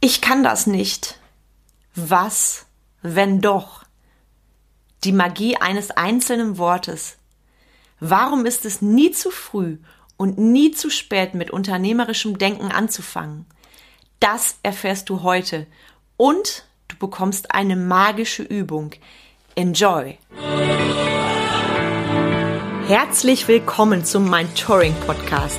Ich kann das nicht. Was, wenn doch? Die Magie eines einzelnen Wortes. Warum ist es nie zu früh und nie zu spät mit unternehmerischem Denken anzufangen? Das erfährst du heute und du bekommst eine magische Übung. Enjoy! Herzlich willkommen zum Mind Touring Podcast,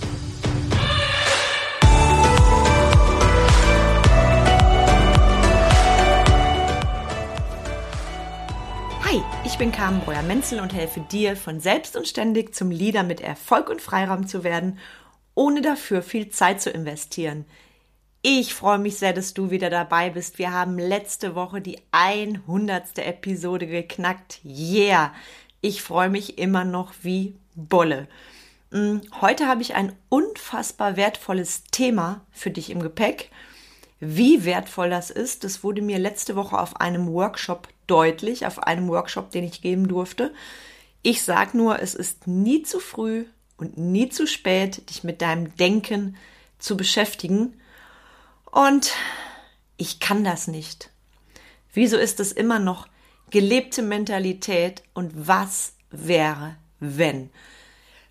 Bin Carmen Breuer-Menzel und helfe dir, von selbst und ständig zum Leader mit Erfolg und Freiraum zu werden, ohne dafür viel Zeit zu investieren. Ich freue mich sehr, dass du wieder dabei bist. Wir haben letzte Woche die 100. Episode geknackt. Yeah! Ich freue mich immer noch wie Bolle. Mm, heute habe ich ein unfassbar wertvolles Thema für dich im Gepäck. Wie wertvoll das ist, das wurde mir letzte Woche auf einem Workshop deutlich, auf einem Workshop, den ich geben durfte. Ich sage nur, es ist nie zu früh und nie zu spät, dich mit deinem Denken zu beschäftigen. Und ich kann das nicht. Wieso ist es immer noch gelebte Mentalität und was wäre, wenn?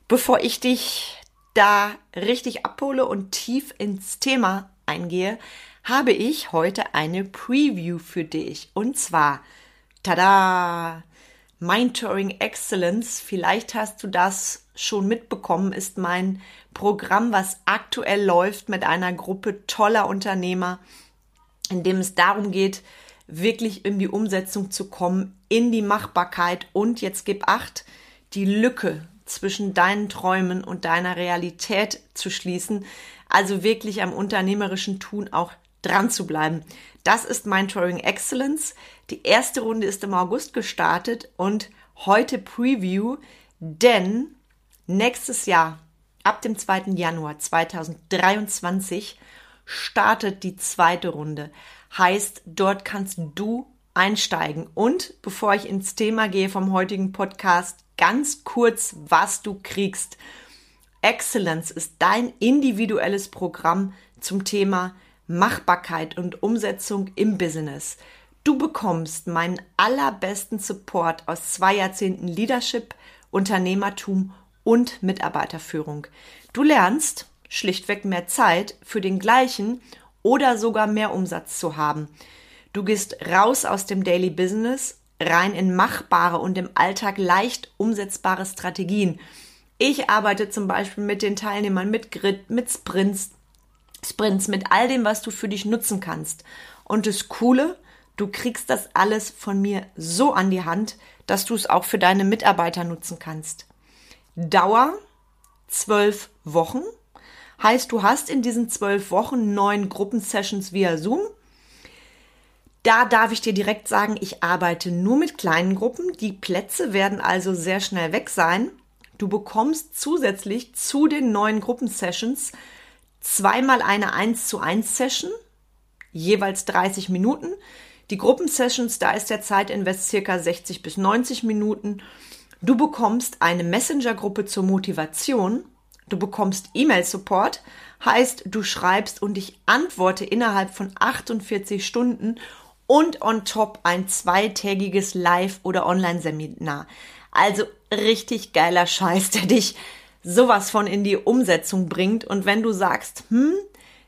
Bevor ich dich da richtig abhole und tief ins Thema eingehe, habe ich heute eine Preview für dich. Und zwar, tada, Mindtouring Excellence. Vielleicht hast du das schon mitbekommen, ist mein Programm, was aktuell läuft mit einer Gruppe toller Unternehmer, in dem es darum geht, wirklich in die Umsetzung zu kommen, in die Machbarkeit und jetzt gib acht, die Lücke zwischen deinen Träumen und deiner Realität zu schließen, also wirklich am unternehmerischen Tun auch dran zu bleiben. Das ist mein Touring Excellence. Die erste Runde ist im August gestartet und heute Preview, denn nächstes Jahr, ab dem 2. Januar 2023, startet die zweite Runde. Heißt, dort kannst du einsteigen. Und bevor ich ins Thema gehe vom heutigen Podcast, ganz kurz, was du kriegst. Excellence ist dein individuelles Programm zum Thema Machbarkeit und Umsetzung im Business. Du bekommst meinen allerbesten Support aus zwei Jahrzehnten Leadership, Unternehmertum und Mitarbeiterführung. Du lernst schlichtweg mehr Zeit für den gleichen oder sogar mehr Umsatz zu haben. Du gehst raus aus dem Daily Business, rein in machbare und im Alltag leicht umsetzbare Strategien. Ich arbeite zum Beispiel mit den Teilnehmern mit Grid, mit Sprints, Sprints, mit all dem, was du für dich nutzen kannst. Und das Coole, du kriegst das alles von mir so an die Hand, dass du es auch für deine Mitarbeiter nutzen kannst. Dauer zwölf Wochen. Heißt, du hast in diesen zwölf Wochen neun Gruppensessions via Zoom. Da darf ich dir direkt sagen, ich arbeite nur mit kleinen Gruppen. Die Plätze werden also sehr schnell weg sein. Du bekommst zusätzlich zu den neuen Gruppensessions zweimal eine 1 zu 1 Session, jeweils 30 Minuten. Die Gruppensessions, da ist der Zeitinvest circa 60 bis 90 Minuten. Du bekommst eine Messenger-Gruppe zur Motivation. Du bekommst E-Mail-Support, heißt, du schreibst und ich antworte innerhalb von 48 Stunden und on top ein zweitägiges Live- oder Online-Seminar. Also richtig geiler Scheiß, der dich sowas von in die Umsetzung bringt. Und wenn du sagst, hm,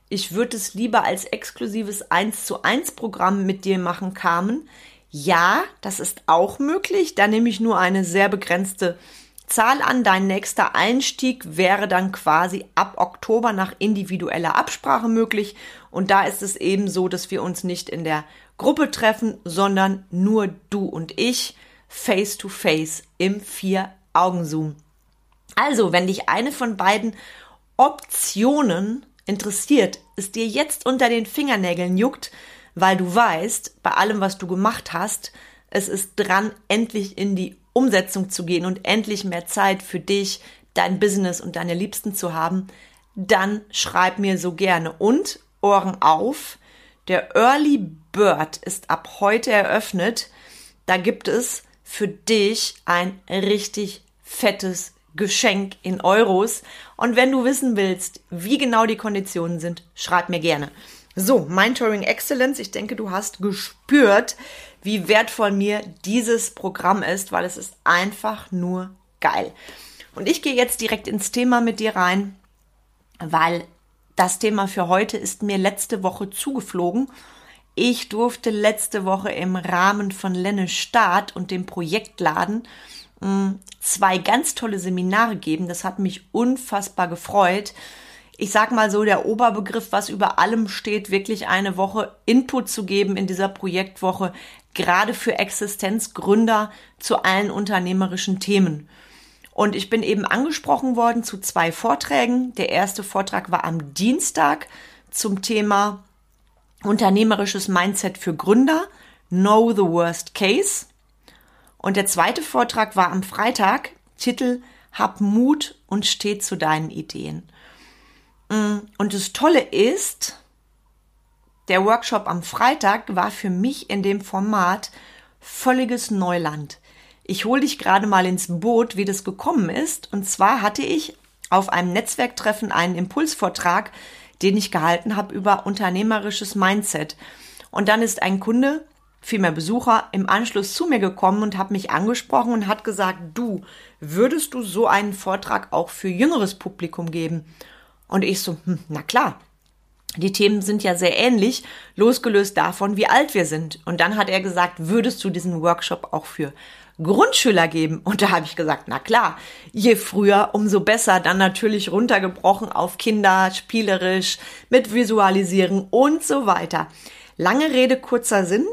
ich würde es lieber als exklusives 1 zu 1 Programm mit dir machen, Carmen, ja, das ist auch möglich. Da nehme ich nur eine sehr begrenzte Zahl an. Dein nächster Einstieg wäre dann quasi ab Oktober nach individueller Absprache möglich. Und da ist es eben so, dass wir uns nicht in der Gruppe treffen, sondern nur du und ich face to face im Vier-Augen-Zoom. Also, wenn dich eine von beiden Optionen interessiert, es dir jetzt unter den Fingernägeln juckt, weil du weißt, bei allem, was du gemacht hast, es ist dran, endlich in die Umsetzung zu gehen und endlich mehr Zeit für dich, dein Business und deine Liebsten zu haben, dann schreib mir so gerne. Und Ohren auf, Der Early Bird ist ab heute eröffnet. Da gibt es für dich ein richtig fettes Geschenk in Euros. Und wenn du wissen willst, wie genau die Konditionen sind, schreib mir gerne. So, Mentoring Excellence. Ich denke, du hast gespürt, wie wertvoll mir dieses Programm ist, weil es ist einfach nur geil. Und ich gehe jetzt direkt ins Thema mit dir rein, weil das Thema für heute ist mir letzte Woche zugeflogen. Ich durfte letzte Woche im Rahmen von Lenne Start und dem Projektladen zwei ganz tolle Seminare geben. Das hat mich unfassbar gefreut. Ich sag mal so, der Oberbegriff, was über allem steht, wirklich eine Woche Input zu geben in dieser Projektwoche, gerade für Existenzgründer zu allen unternehmerischen Themen. Und ich bin eben angesprochen worden zu zwei Vorträgen. Der erste Vortrag war am Dienstag zum Thema unternehmerisches Mindset für Gründer, Know the Worst Case. Und der zweite Vortrag war am Freitag, Titel Hab Mut und steh zu deinen Ideen. Mm, und das Tolle ist, der Workshop am Freitag war für mich in dem Format völliges Neuland. Ich hole dich gerade mal ins Boot, wie das gekommen ist. Und zwar hatte ich auf einem Netzwerktreffen einen Impulsvortrag, den ich gehalten habe über unternehmerisches Mindset. Und dann ist ein Kunde, vielmehr Besucher, im Anschluss zu mir gekommen und hat mich angesprochen und hat gesagt, du, würdest du so einen Vortrag auch für jüngeres Publikum geben? Und ich so, hm, na klar, die Themen sind ja sehr ähnlich, losgelöst davon, wie alt wir sind. Und dann hat er gesagt, würdest du diesen Workshop auch für Grundschüler geben? Und da habe ich gesagt, na klar, je früher, umso besser. Dann natürlich runtergebrochen auf Kinder, spielerisch, mit Visualisieren und so weiter. Lange Rede, kurzer Sinn.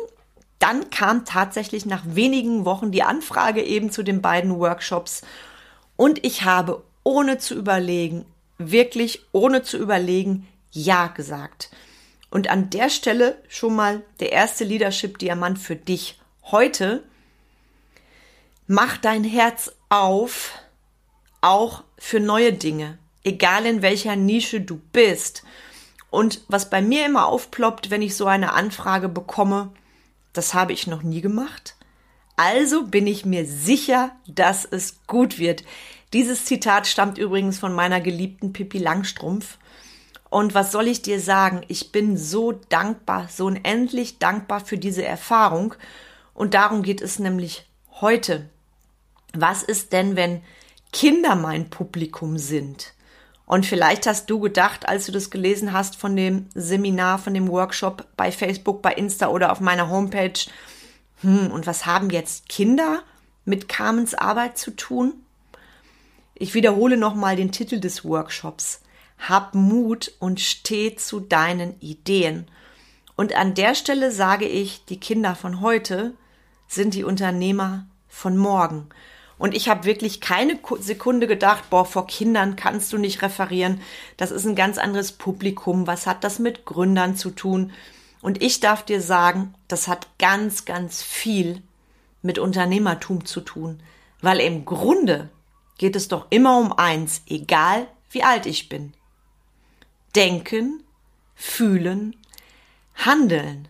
Dann kam tatsächlich nach wenigen Wochen die Anfrage eben zu den beiden Workshops. Und ich habe ohne zu überlegen, wirklich ohne zu überlegen, ja gesagt. Und an der Stelle schon mal der erste Leadership-Diamant für dich heute. Mach dein Herz auf, auch für neue Dinge, egal in welcher Nische du bist. Und was bei mir immer aufploppt, wenn ich so eine Anfrage bekomme, das habe ich noch nie gemacht. Also bin ich mir sicher, dass es gut wird. Dieses Zitat stammt übrigens von meiner geliebten Pippi Langstrumpf. Und was soll ich dir sagen? Ich bin so dankbar, so unendlich dankbar für diese Erfahrung. Und darum geht es nämlich heute. Was ist denn, wenn Kinder mein Publikum sind? Und vielleicht hast du gedacht, als du das gelesen hast von dem Seminar, von dem Workshop bei Facebook, bei Insta oder auf meiner Homepage, hm, und was haben jetzt Kinder mit Carmens Arbeit zu tun? Ich wiederhole nochmal den Titel des Workshops. Hab Mut und steh zu deinen Ideen. Und an der Stelle sage ich, die Kinder von heute sind die Unternehmer von morgen. Und ich habe wirklich keine Sekunde gedacht, boah, vor Kindern kannst du nicht referieren. Das ist ein ganz anderes Publikum. Was hat das mit Gründern zu tun? Und ich darf dir sagen, das hat ganz, ganz viel mit Unternehmertum zu tun. Weil im Grunde geht es doch immer um eins, egal wie alt ich bin denken, fühlen, handeln.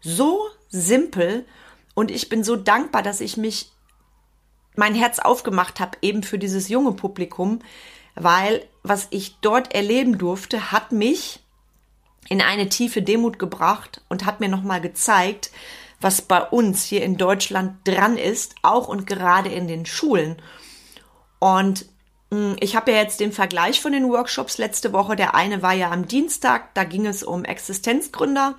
So simpel und ich bin so dankbar, dass ich mich mein Herz aufgemacht habe eben für dieses junge Publikum, weil was ich dort erleben durfte, hat mich in eine tiefe Demut gebracht und hat mir nochmal gezeigt, was bei uns hier in Deutschland dran ist, auch und gerade in den Schulen. Und hm, ich habe ja jetzt den Vergleich von den Workshops letzte Woche. Der eine war ja am Dienstag, da ging es um Existenzgründer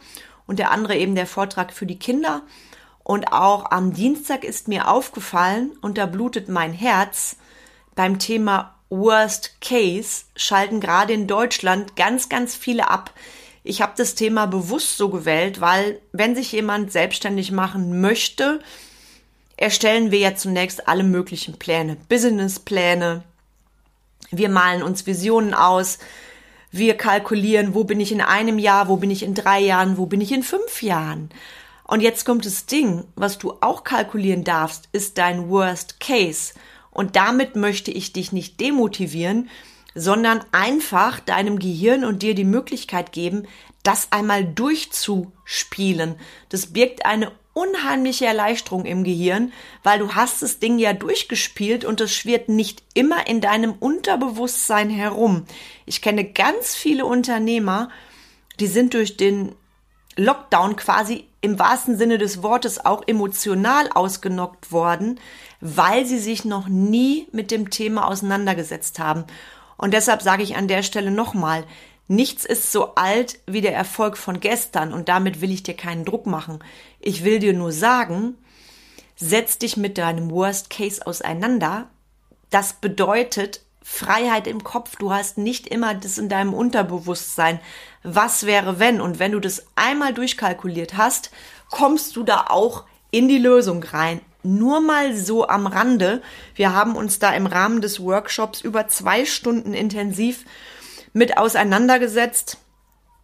und der andere eben der Vortrag für die Kinder. Und auch am Dienstag ist mir aufgefallen, und da blutet mein Herz, beim Thema Worst Case schalten gerade in Deutschland ganz, ganz viele ab. Ich habe das Thema bewusst so gewählt, weil wenn sich jemand selbstständig machen möchte, erstellen wir ja zunächst alle möglichen Pläne, Businesspläne, wir malen uns Visionen aus. Wir kalkulieren, wo bin ich in einem Jahr, wo bin ich in drei Jahren, wo bin ich in fünf Jahren. Und jetzt kommt das Ding, was du auch kalkulieren darfst, ist dein Worst Case. Und damit möchte ich dich nicht demotivieren, sondern einfach deinem Gehirn und dir die Möglichkeit geben, das einmal durchzuspielen. Das birgt eine unheimliche Erleichterung im Gehirn, weil du hast das Ding ja durchgespielt und es schwirrt nicht immer in deinem Unterbewusstsein herum. Ich kenne ganz viele Unternehmer, die sind durch den Lockdown quasi im wahrsten Sinne des Wortes auch emotional ausgenockt worden, weil sie sich noch nie mit dem Thema auseinandergesetzt haben. Und deshalb sage ich an der Stelle nochmal, nichts ist so alt wie der Erfolg von gestern und damit will ich dir keinen Druck machen. Ich will dir nur sagen, setz dich mit deinem Worst Case auseinander. Das bedeutet Freiheit im Kopf. Du hast nicht immer das in deinem Unterbewusstsein. Was wäre wenn? Und wenn du das einmal durchkalkuliert hast, kommst du da auch in die Lösung rein. Nur mal so am Rande. Wir haben uns da im Rahmen des Workshops über zwei Stunden intensiv mit auseinandergesetzt.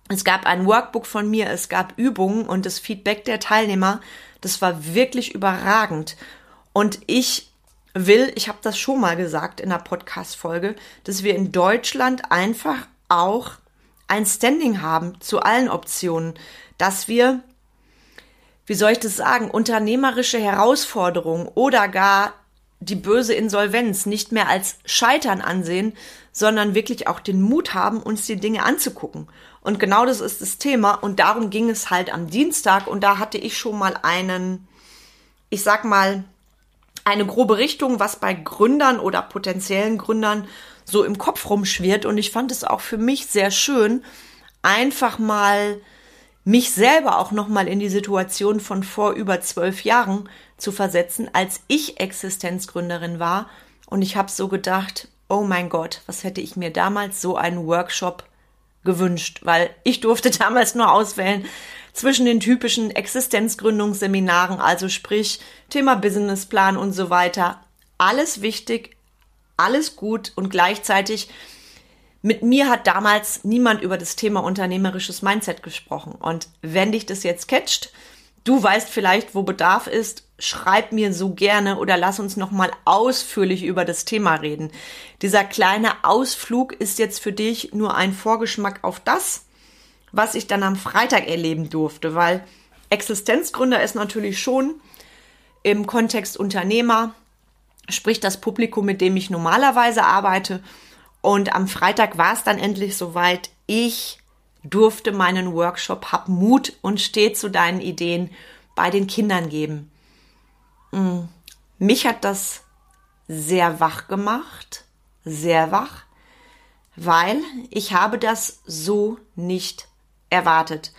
Es gab ein Workbook von mir, es gab Übungen und das Feedback der Teilnehmer, das war wirklich überragend. Und ich will, ich habe das schon mal gesagt in der Podcast-Folge, dass wir in Deutschland einfach auch ein Standing haben zu allen Optionen, dass wir wie soll ich das sagen, unternehmerische Herausforderungen oder gar die böse Insolvenz nicht mehr als Scheitern ansehen, sondern wirklich auch den Mut haben, uns die Dinge anzugucken. Und genau das ist das Thema und darum ging es halt am Dienstag und da hatte ich schon mal einen, ich sag mal, eine grobe Richtung, was bei Gründern oder potenziellen Gründern so im Kopf rumschwirrt und ich fand es auch für mich sehr schön, einfach mal mich selber auch nochmal in die Situation von vor über zwölf Jahren zu versetzen, als ich Existenzgründerin war. Und ich habe so gedacht, oh mein Gott, was hätte ich mir damals so einen Workshop gewünscht, weil ich durfte damals nur auswählen zwischen den typischen Existenzgründungsseminaren, also sprich Thema Businessplan und so weiter. Alles wichtig, alles gut und gleichzeitig mit mir hat damals niemand über das Thema unternehmerisches Mindset gesprochen. Und wenn dich das jetzt catcht, du weißt vielleicht, wo Bedarf ist, schreib mir so gerne oder lass uns nochmal ausführlich über das Thema reden. Dieser kleine Ausflug ist jetzt für dich nur ein Vorgeschmack auf das, was ich dann am Freitag erleben durfte, weil Existenzgründer ist natürlich schon im Kontext Unternehmer, sprich das Publikum, mit dem ich normalerweise arbeite und am Freitag war es dann endlich soweit. Ich durfte meinen Workshop Hab Mut und steh zu deinen Ideen bei den Kindern geben. Mm. Mich hat das sehr wach gemacht, sehr wach, weil ich habe das so nicht erwartet.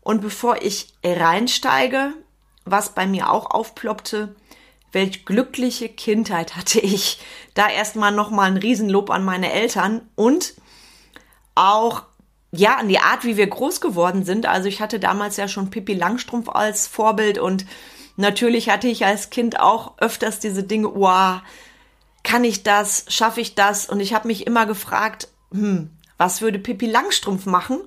Und bevor ich reinsteige, was bei mir auch aufploppte, welch glückliche Kindheit hatte ich. Da erstmal nochmal ein Riesenlob an meine Eltern und auch ja, an die Art, wie wir groß geworden sind. Also ich hatte damals ja schon Pippi Langstrumpf als Vorbild und natürlich hatte ich als Kind auch öfters diese Dinge, wow, kann ich das, schaffe ich das? Und ich habe mich immer gefragt, hm, was würde Pippi Langstrumpf machen?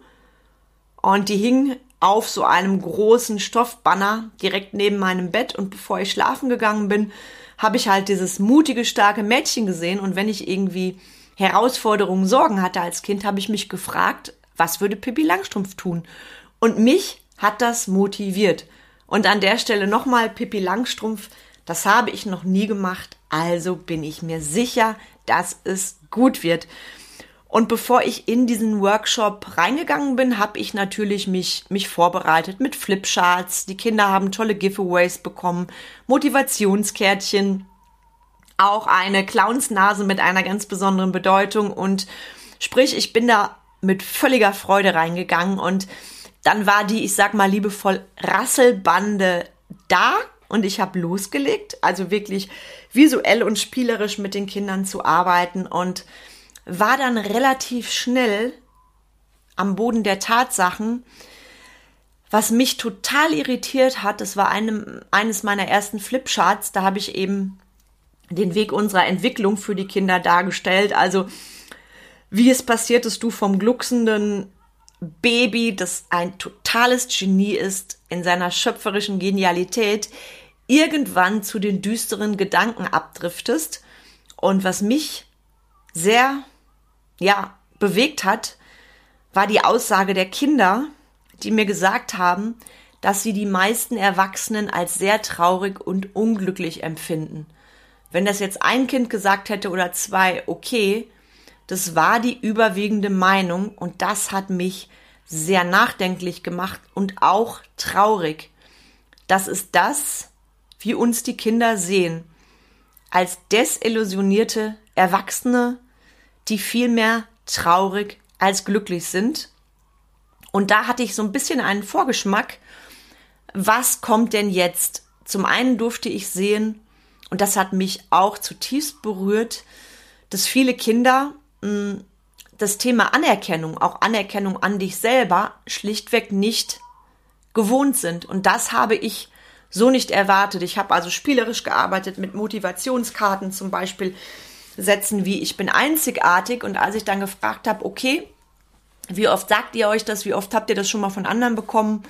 Und die hing auf so einem großen Stoffbanner direkt neben meinem Bett und bevor ich schlafen gegangen bin, habe ich halt dieses mutige, starke Mädchen gesehen und wenn ich irgendwie Herausforderungen, Sorgen hatte als Kind, habe ich mich gefragt, was würde Pippi Langstrumpf tun? Und mich hat das motiviert. Und an der Stelle nochmal Pippi Langstrumpf, das habe ich noch nie gemacht, also bin ich mir sicher, dass es gut wird. Und bevor ich in diesen Workshop reingegangen bin, habe ich natürlich mich, mich vorbereitet mit Flipcharts. Die Kinder haben tolle Giveaways bekommen, Motivationskärtchen, auch eine Clownsnase mit einer ganz besonderen Bedeutung. Und sprich, ich bin da mit völliger Freude reingegangen und dann war die, ich sag mal liebevoll, Rasselbande da und ich habe losgelegt, also wirklich visuell und spielerisch mit den Kindern zu arbeiten und war dann relativ schnell am Boden der Tatsachen. Was mich total irritiert hat, das war einem, eines meiner ersten Flipcharts, da habe ich eben den Weg unserer Entwicklung für die Kinder dargestellt. Also wie es passiert, dass du vom glucksenden Baby, das ein totales Genie ist in seiner schöpferischen Genialität, irgendwann zu den düsteren Gedanken abdriftest. Und was mich sehr ja, bewegt hat, war die Aussage der Kinder, die mir gesagt haben, dass sie die meisten Erwachsenen als sehr traurig und unglücklich empfinden. Wenn das jetzt ein Kind gesagt hätte oder zwei, okay, das war die überwiegende Meinung und das hat mich sehr nachdenklich gemacht und auch traurig. Das ist das, wie uns die Kinder sehen, als desillusionierte Erwachsene, die vielmehr traurig als glücklich sind. Und da hatte ich so ein bisschen einen Vorgeschmack, was kommt denn jetzt? Zum einen durfte ich sehen, und das hat mich auch zutiefst berührt, dass viele Kinder mh, hm, das Thema Anerkennung, auch Anerkennung an dich selber, schlichtweg nicht gewohnt sind. Und das habe ich so nicht erwartet. Ich habe also spielerisch gearbeitet mit Motivationskarten zum Beispiel Sätzen wie ich bin einzigartig. Und als ich dann gefragt habe, okay, wie oft sagt ihr euch das? Wie oft habt ihr das schon mal von anderen bekommen?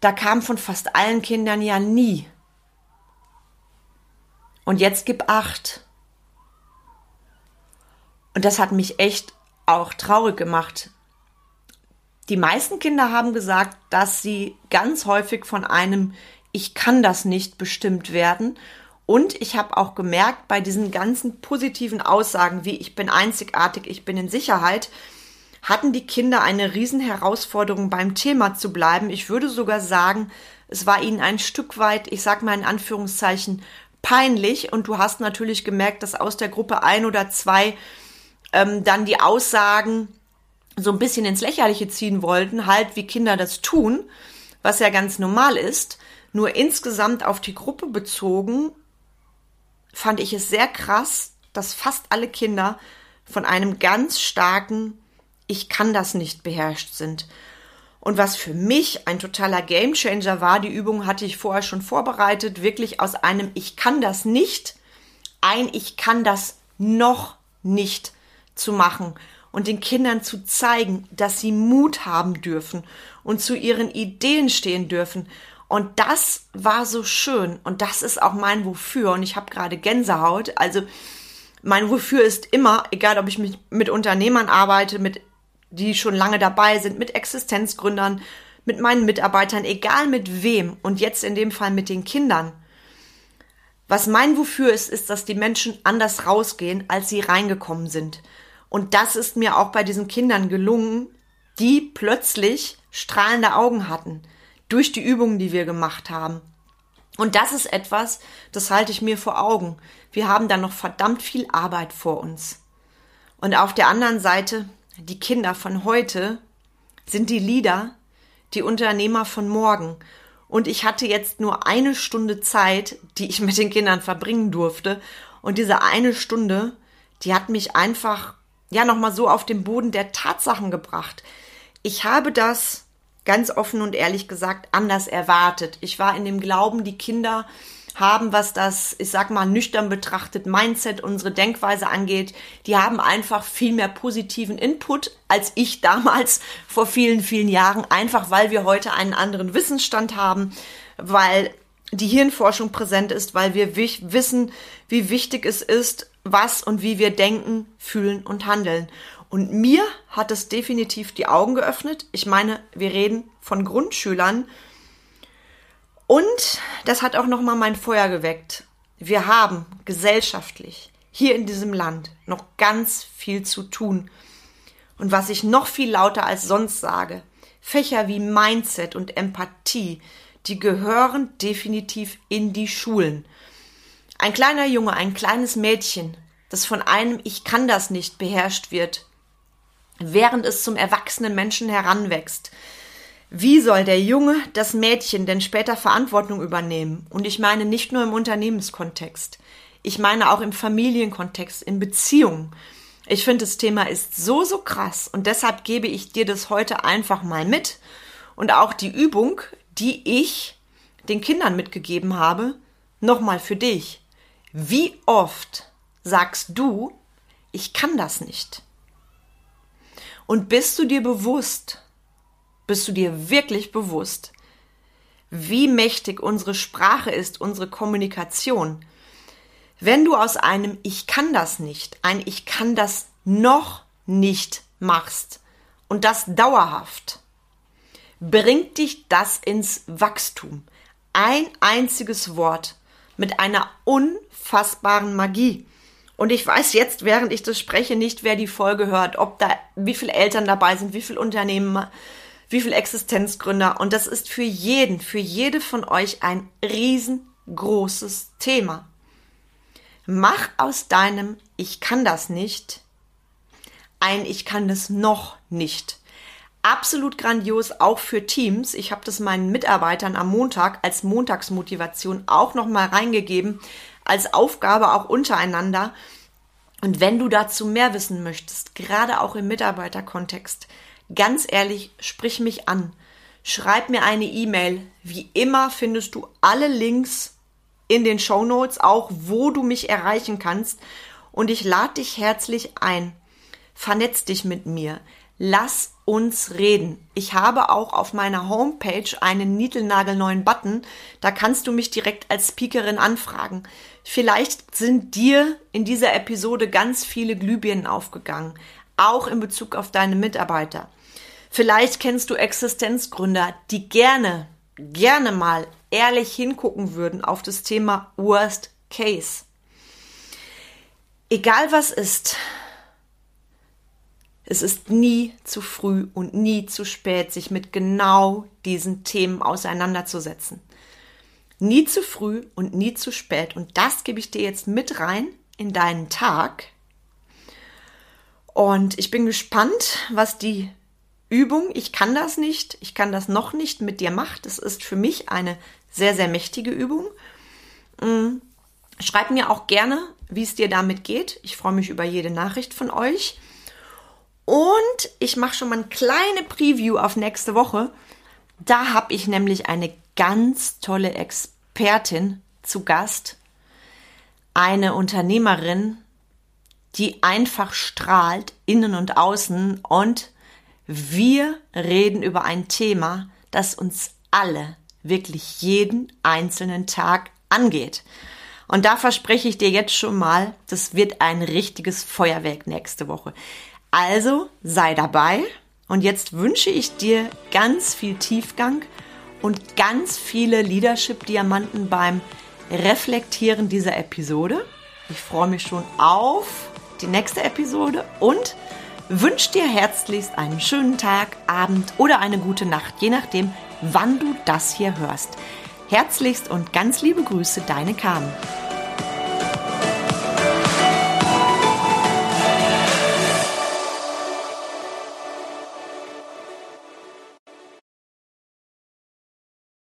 Da kam von fast allen Kindern ja nie. Und jetzt gib acht. Und das hat mich echt auch traurig gemacht. Die meisten Kinder haben gesagt, dass sie ganz häufig von einem Ich kann das nicht bestimmt werden. Und ich habe auch gemerkt, bei diesen ganzen positiven Aussagen wie ich bin einzigartig, ich bin in Sicherheit, hatten die Kinder eine Riesenherausforderung beim Thema zu bleiben. Ich würde sogar sagen, es war ihnen ein Stück weit, ich sag mal in Anführungszeichen, peinlich. Und du hast natürlich gemerkt, dass aus der Gruppe ein oder zwei ähm, dann die Aussagen so ein bisschen ins Lächerliche ziehen wollten, halt wie Kinder das tun, was ja ganz normal ist. Nur insgesamt auf die Gruppe bezogen fand ich es sehr krass, dass fast alle Kinder von einem ganz starken ich kann das nicht beherrscht sind. Und was für mich ein totaler Gamechanger war, die Übung hatte ich vorher schon vorbereitet, wirklich aus einem Ich kann das nicht, ein Ich kann das noch nicht zu machen und den Kindern zu zeigen, dass sie Mut haben dürfen und zu ihren Ideen stehen dürfen. Und das war so schön und das ist auch mein Wofür und ich habe gerade Gänsehaut. Also mein Wofür ist immer, egal ob ich mit, mit Unternehmern arbeite, mit die schon lange dabei sind, mit Existenzgründern, mit meinen Mitarbeitern, egal mit wem und jetzt in dem Fall mit den Kindern. Was mein Wofür ist, ist, dass die Menschen anders rausgehen, als sie reingekommen sind. Und das ist mir auch bei diesen Kindern gelungen, die plötzlich strahlende Augen hatten durch die Übungen, die wir gemacht haben. Und das ist etwas, das halte ich mir vor Augen. Wir haben da noch verdammt viel Arbeit vor uns. Und auf der anderen Seite die Kinder von heute sind die Leader, die Unternehmer von morgen. Und ich hatte jetzt nur eine Stunde Zeit, die ich mit den Kindern verbringen durfte. Und diese eine Stunde, die hat mich einfach, ja, nochmal so auf den Boden der Tatsachen gebracht. Ich habe das ganz offen und ehrlich gesagt anders erwartet. Ich war in dem Glauben, die Kinder haben, was das, ich sag mal, nüchtern betrachtet Mindset, unsere Denkweise angeht. Die haben einfach viel mehr positiven Input als ich damals vor vielen, vielen Jahren, einfach weil wir heute einen anderen Wissensstand haben, weil die Hirnforschung präsent ist, weil wir wissen, wie wichtig es ist, was und wie wir denken, fühlen und handeln. Und mir hat es definitiv die Augen geöffnet. Ich meine, wir reden von Grundschülern, und das hat auch nochmal mein Feuer geweckt. Wir haben gesellschaftlich hier in diesem Land noch ganz viel zu tun. Und was ich noch viel lauter als sonst sage, Fächer wie Mindset und Empathie, die gehören definitiv in die Schulen. Ein kleiner Junge, ein kleines Mädchen, das von einem Ich kann das nicht beherrscht wird, während es zum erwachsenen Menschen heranwächst, wie soll der Junge, das Mädchen denn später Verantwortung übernehmen? Und ich meine nicht nur im Unternehmenskontext. Ich meine auch im Familienkontext, in Beziehungen. Ich finde, das Thema ist so, so krass und deshalb gebe ich dir das heute einfach mal mit und auch die Übung, die ich den Kindern mitgegeben habe, nochmal für dich. Wie oft sagst du, ich kann das nicht? Und bist du dir bewusst, bist du dir wirklich bewusst, wie mächtig unsere Sprache ist, unsere Kommunikation? Wenn du aus einem Ich kann das nicht, ein Ich kann das noch nicht machst und das dauerhaft, bringt dich das ins Wachstum. Ein einziges Wort mit einer unfassbaren Magie. Und ich weiß jetzt, während ich das spreche, nicht, wer die Folge hört, ob da, wie viele Eltern dabei sind, wie viele Unternehmen, wie viele Existenzgründer. Und das ist für jeden, für jede von euch ein riesengroßes Thema. Mach aus deinem Ich kann das nicht ein Ich kann das noch nicht. Absolut grandios, auch für Teams. Ich habe das meinen Mitarbeitern am Montag als Montagsmotivation auch nochmal reingegeben, als Aufgabe auch untereinander. Und wenn du dazu mehr wissen möchtest, gerade auch im Mitarbeiterkontext, ganz ehrlich, sprich mich an. Schreib mir eine E-Mail. Wie immer findest du alle Links in den Show Notes, auch wo du mich erreichen kannst. Und ich lade dich herzlich ein. Vernetz dich mit mir. Lass uns reden. Ich habe auch auf meiner Homepage einen nietelnagelneuen Button. Da kannst du mich direkt als Speakerin anfragen. Vielleicht sind dir in dieser Episode ganz viele Glühbirnen aufgegangen, auch in Bezug auf deine Mitarbeiter. Vielleicht kennst du Existenzgründer, die gerne, gerne mal ehrlich hingucken würden auf das Thema Worst Case. Egal was ist, es ist nie zu früh und nie zu spät, sich mit genau diesen Themen auseinanderzusetzen. Nie zu früh und nie zu spät. Und das gebe ich dir jetzt mit rein in deinen Tag. Und ich bin gespannt, was die Übung, ich kann das nicht, ich kann das noch nicht mit dir macht. Das ist für mich eine sehr, sehr mächtige Übung. Mm. Schreib mir auch gerne, wie es dir damit geht. Ich freue mich über jede Nachricht von euch. Und ich mache schon mal eine kleine Preview auf nächste Woche. Da habe ich nämlich eine ganz tolle Expertin zu Gast. Eine Unternehmerin, die einfach strahlt, innen und außen. Und wir reden über ein Thema, das uns alle wirklich jeden einzelnen Tag angeht. Und da verspreche ich dir jetzt schon mal, das wird ein richtiges Feuerwerk nächste Woche. Also sei dabei und jetzt wünsche ich dir ganz viel Tiefgang und ganz viele Leadership-Diamanten beim Reflektieren dieser Episode. Ich freue mich schon auf die nächste Episode und wünsche dir herzlichst einen schönen Tag, Abend oder eine gute Nacht, je nachdem, wann du das hier hörst. Herzlichst und ganz liebe Grüße, deine Carmen.